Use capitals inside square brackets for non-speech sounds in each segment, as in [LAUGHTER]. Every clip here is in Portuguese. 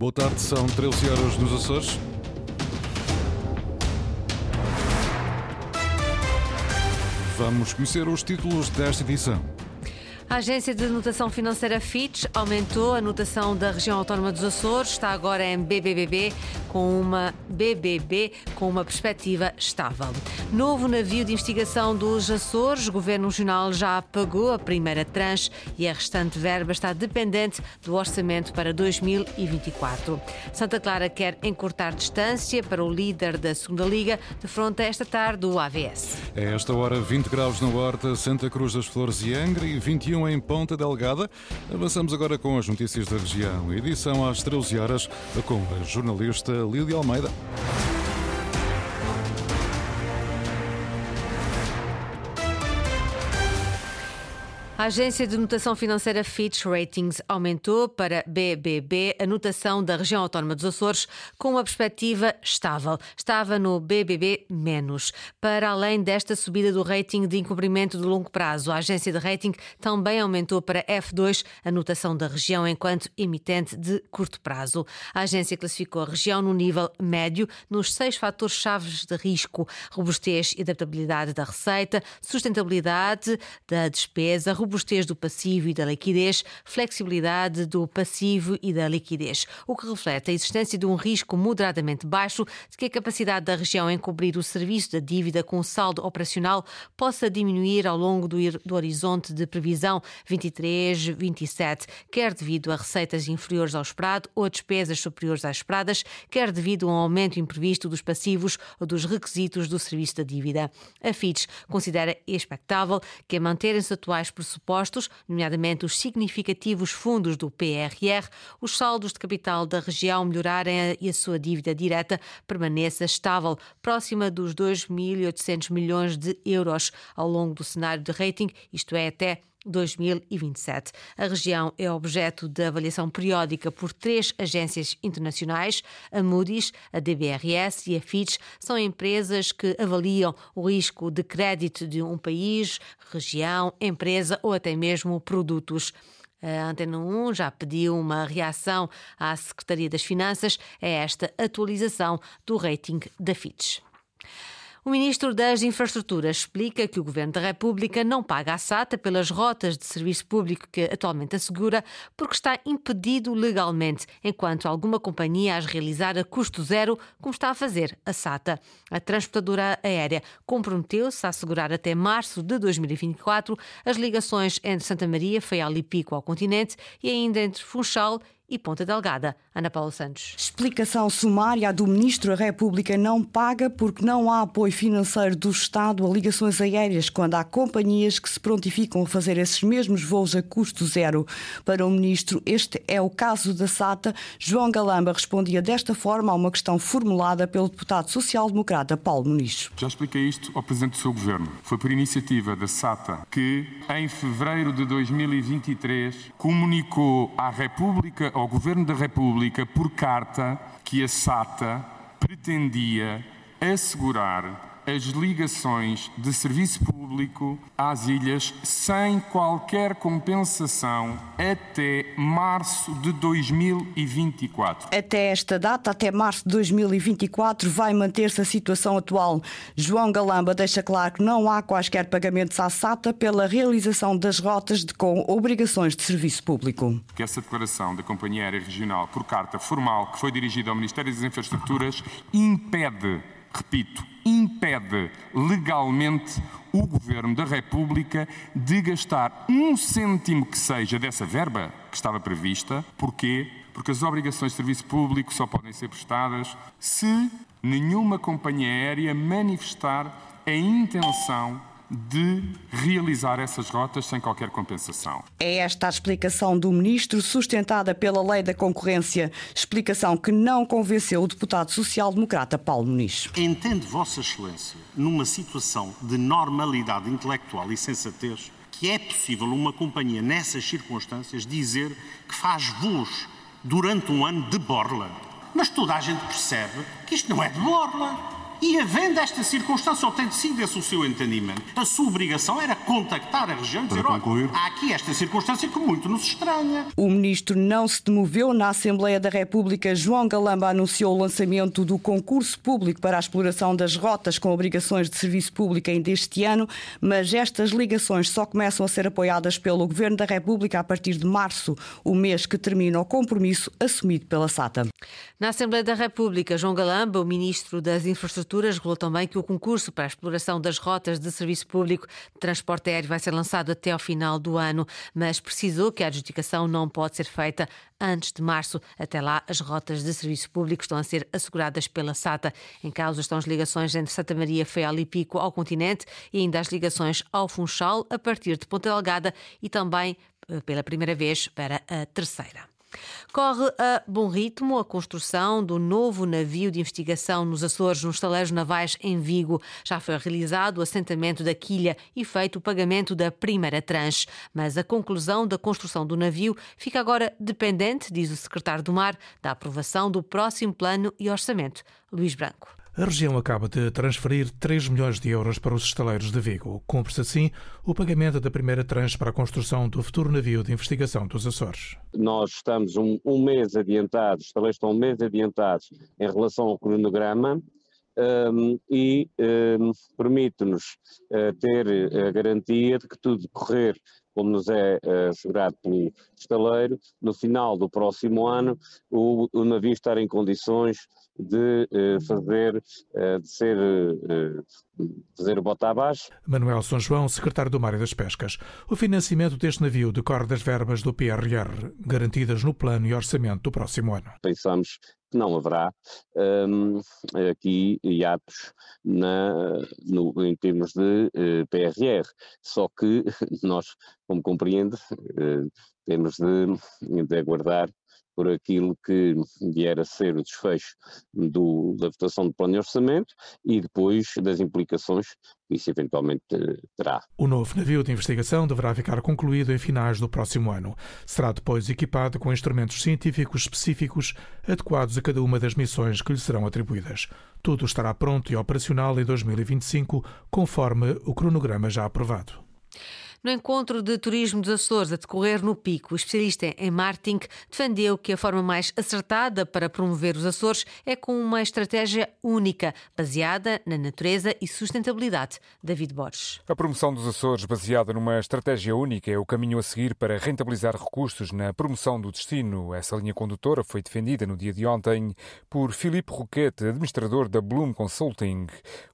Boa tarde, são 13 horas nos Açores. Vamos conhecer os títulos desta edição. A agência de notação financeira Fitch aumentou a notação da região autónoma dos Açores, está agora em BBBB com uma BBB com uma perspectiva estável. Novo navio de investigação dos Açores, o Governo Regional já pagou a primeira tranche e a restante verba está dependente do orçamento para 2024. Santa Clara quer encurtar distância para o líder da Segunda Liga, de fronte esta tarde do AVS. É esta hora 20 graus na Horta, Santa Cruz das Flores e Angra e 21 em Ponta Delgada. Avançamos agora com as notícias da região. Edição às 13 horas com a jornalista Lídia Almeida. A agência de notação financeira Fitch Ratings aumentou para BBB a notação da região autónoma dos Açores com uma perspectiva estável. Estava no BBB menos. Para além desta subida do rating de encobrimento de longo prazo, a agência de rating também aumentou para F2 a notação da região enquanto emitente de curto prazo. A agência classificou a região no nível médio nos seis fatores chaves de risco: robustez e adaptabilidade da receita, sustentabilidade da despesa, robustez do passivo e da liquidez, flexibilidade do passivo e da liquidez, o que reflete a existência de um risco moderadamente baixo de que a capacidade da região em cobrir o serviço da dívida com saldo operacional possa diminuir ao longo do, horizonte de previsão 23-27, quer devido a receitas inferiores ao esperado ou despesas superiores às esperadas, quer devido a um aumento imprevisto dos passivos ou dos requisitos do serviço da dívida. A Fitch considera expectável que, a manterem-se atuais pressupostos pressupostos, nomeadamente os significativos fundos do PRR, os saldos de capital da região melhorarem e a sua dívida direta permaneça estável, próxima dos 2.800 milhões de euros ao longo do cenário de rating, isto é, até 2027. A região é objeto de avaliação periódica por três agências internacionais, a Moody's, a DBRS e a Fitch. São empresas que avaliam o risco de crédito de um país, região, empresa ou até mesmo produtos. A Antena 1 já pediu uma reação à Secretaria das Finanças a esta atualização do rating da Fitch. O ministro das Infraestruturas explica que o Governo da República não paga a SATA pelas rotas de serviço público que atualmente assegura, porque está impedido legalmente, enquanto alguma companhia as realizar a custo zero, como está a fazer a SATA. A transportadora aérea comprometeu-se a assegurar até março de 2024 as ligações entre Santa Maria, Faial e Pico ao continente e ainda entre Funchal e Ponta Delgada. Ana Paula Santos. Explicação sumária do Ministro da República não paga porque não há apoio financeiro do Estado a ligações aéreas quando há companhias que se prontificam a fazer esses mesmos voos a custo zero. Para o Ministro, este é o caso da SATA. João Galamba respondia desta forma a uma questão formulada pelo deputado social-democrata Paulo Muniz. Já expliquei isto ao Presidente do seu Governo. Foi por iniciativa da SATA que, em fevereiro de 2023, comunicou à República ao Governo da República por carta que a SATA pretendia assegurar as ligações de serviço público às ilhas sem qualquer compensação até março de 2024. Até esta data, até março de 2024, vai manter-se a situação atual. João Galamba deixa claro que não há quaisquer pagamentos à SATA pela realização das rotas de, com obrigações de serviço público. Que essa declaração da Companhia Aérea Regional, por carta formal que foi dirigida ao Ministério das Infraestruturas, impede repito, impede legalmente o Governo da República de gastar um cêntimo que seja dessa verba que estava prevista. Porquê? Porque as obrigações de serviço público só podem ser prestadas se nenhuma companhia aérea manifestar a intenção de realizar essas rotas sem qualquer compensação. É esta a explicação do ministro, sustentada pela Lei da Concorrência, explicação que não convenceu o deputado social-democrata Paulo Muniz. Entende Vossa Excelência, numa situação de normalidade intelectual e sensatez, que é possível uma companhia nessas circunstâncias dizer que faz voos durante um ano de borla? Mas toda a gente percebe que isto não é de borla E havendo esta circunstância, ou tem sido esse o seu entendimento, a sua obrigação era contactar a região e dizer: olha, há aqui esta circunstância que muito nos estranha. O ministro não se demoveu. Na Assembleia da República, João Galamba anunciou o lançamento do concurso público para a exploração das rotas com obrigações de serviço público ainda este ano, mas estas ligações só começam a ser apoiadas pelo Governo da República a partir de março, o mês que termina o compromisso assumido pela SATA. Na Assembleia da República, João Galamba, o ministro das Infraestruturas, revelou também que o concurso para a exploração das rotas de serviço público de transporte aéreo vai ser lançado até ao final do ano, mas precisou que a adjudicação não pode ser feita antes de março. Até lá, as rotas de serviço público estão a ser asseguradas pela SATA. Em causa estão as ligações entre Santa Maria, Feal e Pico ao continente e ainda as ligações ao Funchal a partir de Ponta Delgada e também eh, pela primeira vez para a terceira. Corre a bom ritmo a construção do novo navio de investigação nos Açores, nos estaleiros navais em Vigo. Já foi realizado o assentamento da quilha e feito o pagamento da primeira tranche. Mas a conclusão da construção do navio fica agora dependente, diz o secretário do Mar, da aprovação do próximo plano e orçamento. Luís Branco. A região acaba de transferir 3 milhões de euros para os estaleiros de Vigo. Cumpre-se assim o pagamento da primeira tranche para a construção do futuro navio de investigação dos Açores. Nós estamos um, um mês adiantados, os estaleiros estão um mês adiantados em relação ao cronograma um, e um, permite-nos uh, ter a garantia de que tudo correr como nos é uh, assegurado pelo estaleiro, no final do próximo ano o, o navio estar em condições de uh, fazer, uh, de ser, fazer o bota abaixo. Manuel São João, secretário do Mar e das Pescas. O financiamento deste navio decorre das verbas do PRR, garantidas no plano e orçamento do próximo ano. Pensamos que não haverá um, aqui hiatos na, no, em termos de uh, PRR. Só que [LAUGHS] nós, como compreende, uh, temos de, de aguardar por aquilo que vier a ser o desfecho do, da votação do plano de orçamento e depois das implicações que isso eventualmente terá. O novo navio de investigação deverá ficar concluído em finais do próximo ano. Será depois equipado com instrumentos científicos específicos adequados a cada uma das missões que lhe serão atribuídas. Tudo estará pronto e operacional em 2025, conforme o cronograma já aprovado. No encontro de turismo dos Açores a decorrer no Pico, o especialista em marketing defendeu que a forma mais acertada para promover os Açores é com uma estratégia única, baseada na natureza e sustentabilidade. David Borges. A promoção dos Açores, baseada numa estratégia única, é o caminho a seguir para rentabilizar recursos na promoção do destino. Essa linha condutora foi defendida no dia de ontem por Filipe Roquette, administrador da Bloom Consulting.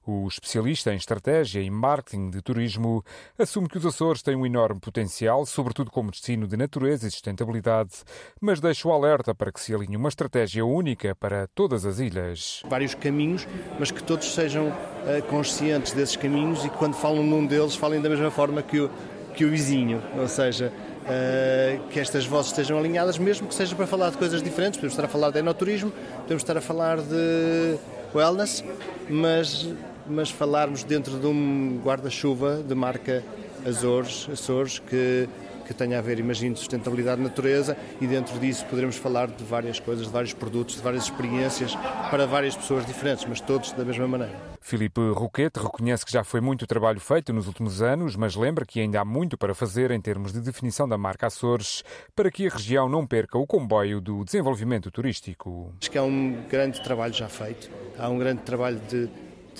O especialista em estratégia e marketing de turismo assume que os Açores Açores têm um enorme potencial, sobretudo como destino de natureza e sustentabilidade, mas deixa o alerta para que se alinhe uma estratégia única para todas as ilhas. Vários caminhos, mas que todos sejam uh, conscientes desses caminhos e que quando falam num deles falem da mesma forma que o, que o vizinho, ou seja, Uh, que estas vozes estejam alinhadas, mesmo que seja para falar de coisas diferentes. Podemos estar a falar de enoturismo, podemos estar a falar de wellness, mas, mas falarmos dentro de um guarda-chuva de marca Açores, Açores que, que tenha a ver, imagino, sustentabilidade de natureza e dentro disso poderemos falar de várias coisas, de vários produtos, de várias experiências para várias pessoas diferentes, mas todos da mesma maneira. Filipe Roquete reconhece que já foi muito trabalho feito nos últimos anos, mas lembra que ainda há muito para fazer em termos de definição da marca Açores para que a região não perca o comboio do desenvolvimento turístico. Acho que há um grande trabalho já feito, há um grande trabalho de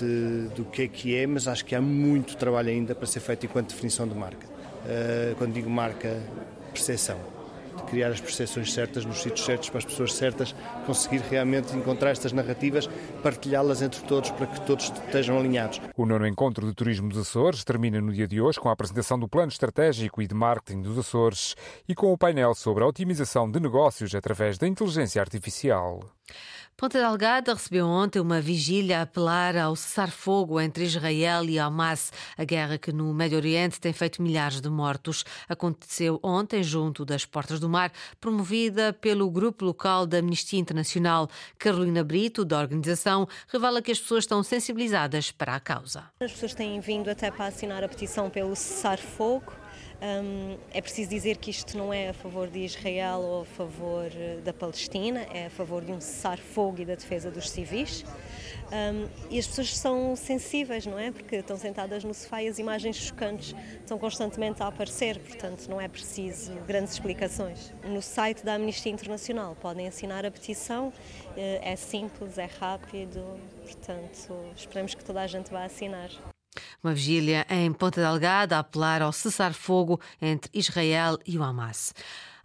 do que é que é, mas acho que há muito trabalho ainda para ser feito enquanto definição de marca. Uh, quando digo marca, percepção. Criar as percepções certas nos sítios certos para as pessoas certas, conseguir realmente encontrar estas narrativas, partilhá-las entre todos para que todos estejam alinhados. O nono encontro de turismo dos Açores termina no dia de hoje com a apresentação do plano estratégico e de marketing dos Açores e com o painel sobre a otimização de negócios através da inteligência artificial. Ponta Delgada recebeu ontem uma vigília a apelar ao cessar-fogo entre Israel e Hamas, a guerra que no Médio Oriente tem feito milhares de mortos. Aconteceu ontem junto das Portas do Mar, promovida pelo grupo local da Amnistia Internacional. Carolina Brito, da organização, revela que as pessoas estão sensibilizadas para a causa. As pessoas têm vindo até para assinar a petição pelo cessar-fogo Um, é preciso dizer que isto não é a favor de Israel ou a favor eh, da Palestina, é a favor de um cessar-fogo e da defesa dos civis. Um, e as pessoas são sensíveis, não é? Porque estão sentadas no sofá e as imagens chocantes estão constantemente a aparecer, portanto não é preciso grandes explicações. No site da Amnistia Internacional podem assinar a petição, eh, é simples, é rápido, portanto esperemos que toda a gente vá assinar. Uma vigília em Ponta Delgada a apelar ao cessar-fogo entre Israel e o Hamas.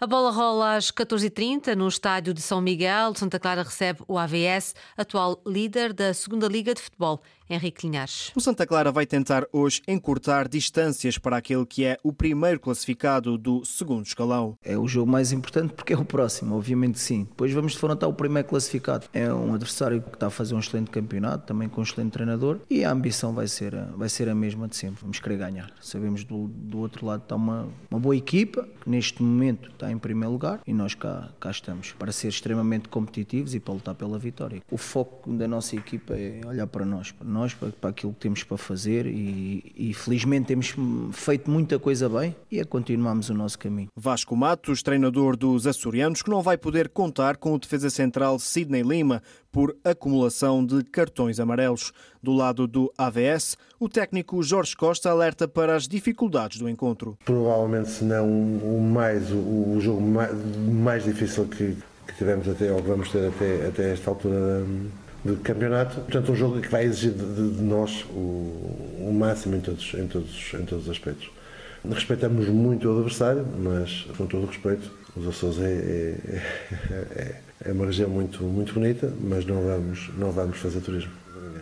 A bola rola às 14h30 no estádio de São Miguel. Santa Clara recebe o AVS, atual líder da segunda Liga de Futebol. Henrique Linhares. O Santa Clara vai tentar hoje encurtar distâncias para aquele que é o primeiro classificado do segundo escalão. É o jogo mais importante porque é o próximo, obviamente sim. Depois vamos defrontar o primeiro classificado. É um adversário que está a fazer um excelente campeonato, também com um excelente treinador e a ambição vai ser, vai ser a mesma de sempre. Vamos querer ganhar. Sabemos do, do outro lado está uma, uma boa equipa que neste momento está em primeiro lugar e nós cá, cá estamos para ser extremamente competitivos e para lutar pela vitória. O foco da nossa equipa é olhar para nós, para nós para, para aquilo que temos para fazer e, e, felizmente temos feito muita coisa bem e a continuarmos o nosso caminho. Vasco Matos, treinador dos açorianos, que não vai poder contar com o defesa central Sidney Lima por acumulação de cartões amarelos. Do lado do AVS, o técnico Jorge Costa alerta para as dificuldades do encontro. Provavelmente, se não o mais, o, jogo mais, difícil que, que tivemos até, ou vamos ter até, até esta altura de campeonato. Portanto, um jogo que vai exigir de, de nós o, o, máximo em todos, em, todos, em todos os aspectos. Respeitamos muito o adversário, mas com todo o respeito, os Açores é, é, é, é uma região muito, muito bonita, mas não vamos, não vamos fazer turismo.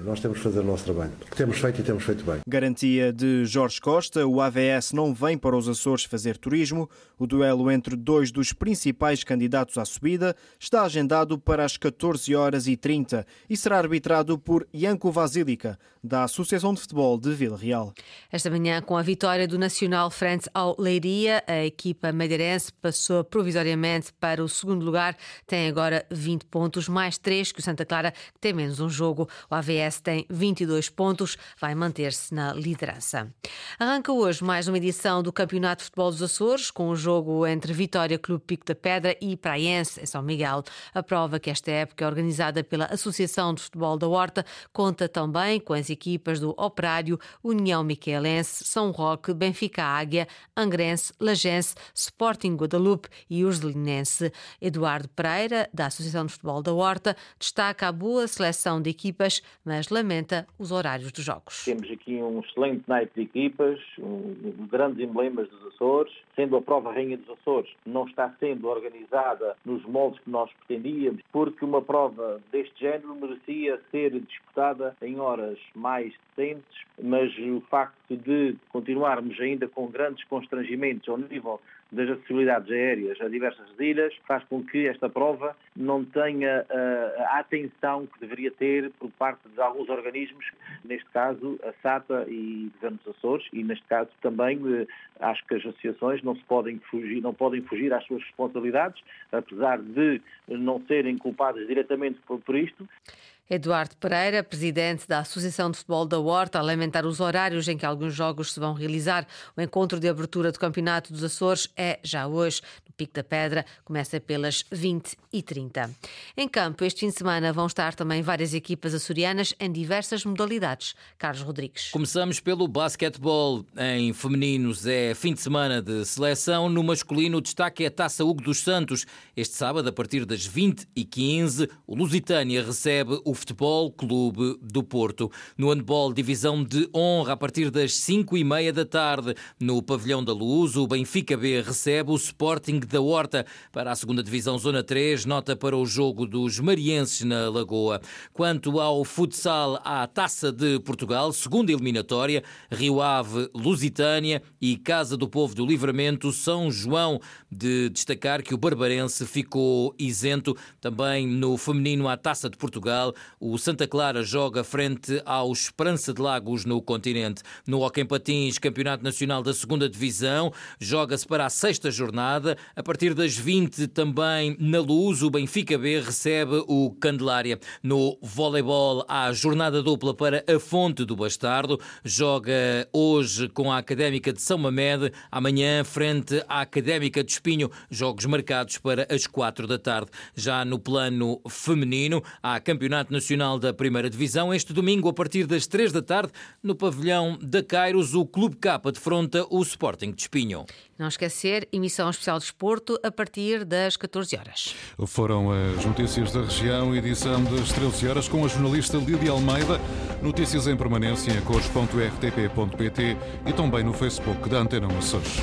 Nós temos que fazer o nosso trabalho, que temos feito e temos feito bem. Garantia de Jorge Costa, o AVS não vem para os Açores fazer turismo. O duelo entre dois dos principais candidatos à subida está agendado para as 14 horas e 30 e será arbitrado por Janko Vasilica, da Associação de Futebol de Vila Real. Esta manhã, com a vitória do Nacional frente ao Leiria, a equipa madeirense passou provisoriamente para o segundo lugar. Tem agora 20 pontos, mais 3 que o Santa Clara, que tem menos um jogo. O AVS tem 22 pontos, vai manter-se na liderança. Arranca hoje mais uma edição do Campeonato de Futebol dos Açores, com o jogo entre Vitória Clube Pico da Pedra e Praiense, em São Miguel. A prova que esta época é organizada pela Associação de Futebol da Horta conta também com as equipas do Operário, União Miquelense, São Roque, Benfica Águia, Angrense, Lagense, Sporting Guadalupe e Ursulinense. Eduardo Pereira, da Associação de Futebol da Horta, destaca a boa seleção de equipas, mas lamenta os horários dos jogos. Temos aqui um excelente naipe de equipas, um, grandes emblemas dos Açores, sendo a prova Rainha dos Açores não está sendo organizada nos moldes que nós pretendíamos, porque uma prova deste género merecia ser disputada em horas mais decentes, mas o facto de continuarmos ainda com grandes constrangimentos ao nível das acessibilidades aéreas a diversas ilhas faz com que esta prova não tenha uh, a atenção que deveria ter por parte de alguns organismos, neste caso a SATA e o Governo dos Açores, e neste caso também uh, acho que as associações não se podem fugir, não podem fugir às suas responsabilidades, apesar de não serem culpadas diretamente por, por isto. Eduardo Pereira, presidente da Associação de Futebol da Horta, a lamentar os horários em que alguns jogos se vão realizar. O encontro de abertura do Campeonato dos Açores é já hoje, Pico da Pedra, começa pelas 20 e 30. Em campo, este fim de semana vão estar também várias equipas açorianas em diversas modalidades. Carlos Rodrigues. Começamos pelo basquetebol. Em femininos é fim de semana de seleção. No masculino, o destaque é a Taça Hugo dos Santos. Este sábado, a partir das 20 e 15 o Lusitânia recebe o Futebol Clube do Porto. No handball, divisão de honra, a partir das 5 e meia da tarde, no Pavilhão da Luz, o Benfica B recebe o Sporting da Horta para a segunda divisão Zona 3, nota para o jogo dos marienses na Lagoa. Quanto ao futsal, à Taça de Portugal, segunda eliminatória, Rio Ave, Lusitânia e Casa do Povo do Livramento, São João. De destacar que o Barbarense ficou isento também no feminino à Taça de Portugal. o Santa Clara joga frente ao Esperança de Lagos no continente. No Hockey Patins, Campeonato Nacional da Segunda Divisão, joga-se para a sexta jornada. A partir das 20 também na Luz, o Benfica B recebe o Candelária. No voleibol, há jornada dupla para a Fonte do Bastardo. Joga hoje com a Académica de São Mamed, amanhã frente à Académica de Espinho. Jogos marcados para as quatro da tarde. Já no plano feminino, há Campeonato Nacional da Primeira Divisão. Este domingo, a partir das três da tarde, no pavilhão da Cairos, o Clube K defronta o Sporting de Espinho. Não esquecer, emissão especial de esporto a partir das 14 horas. Foram as notícias da região, edição das 13 horas, com a jornalista Lídia Almeida. Notícias em permanência em cores.rtp.pt e também no Facebook da Antena Açores.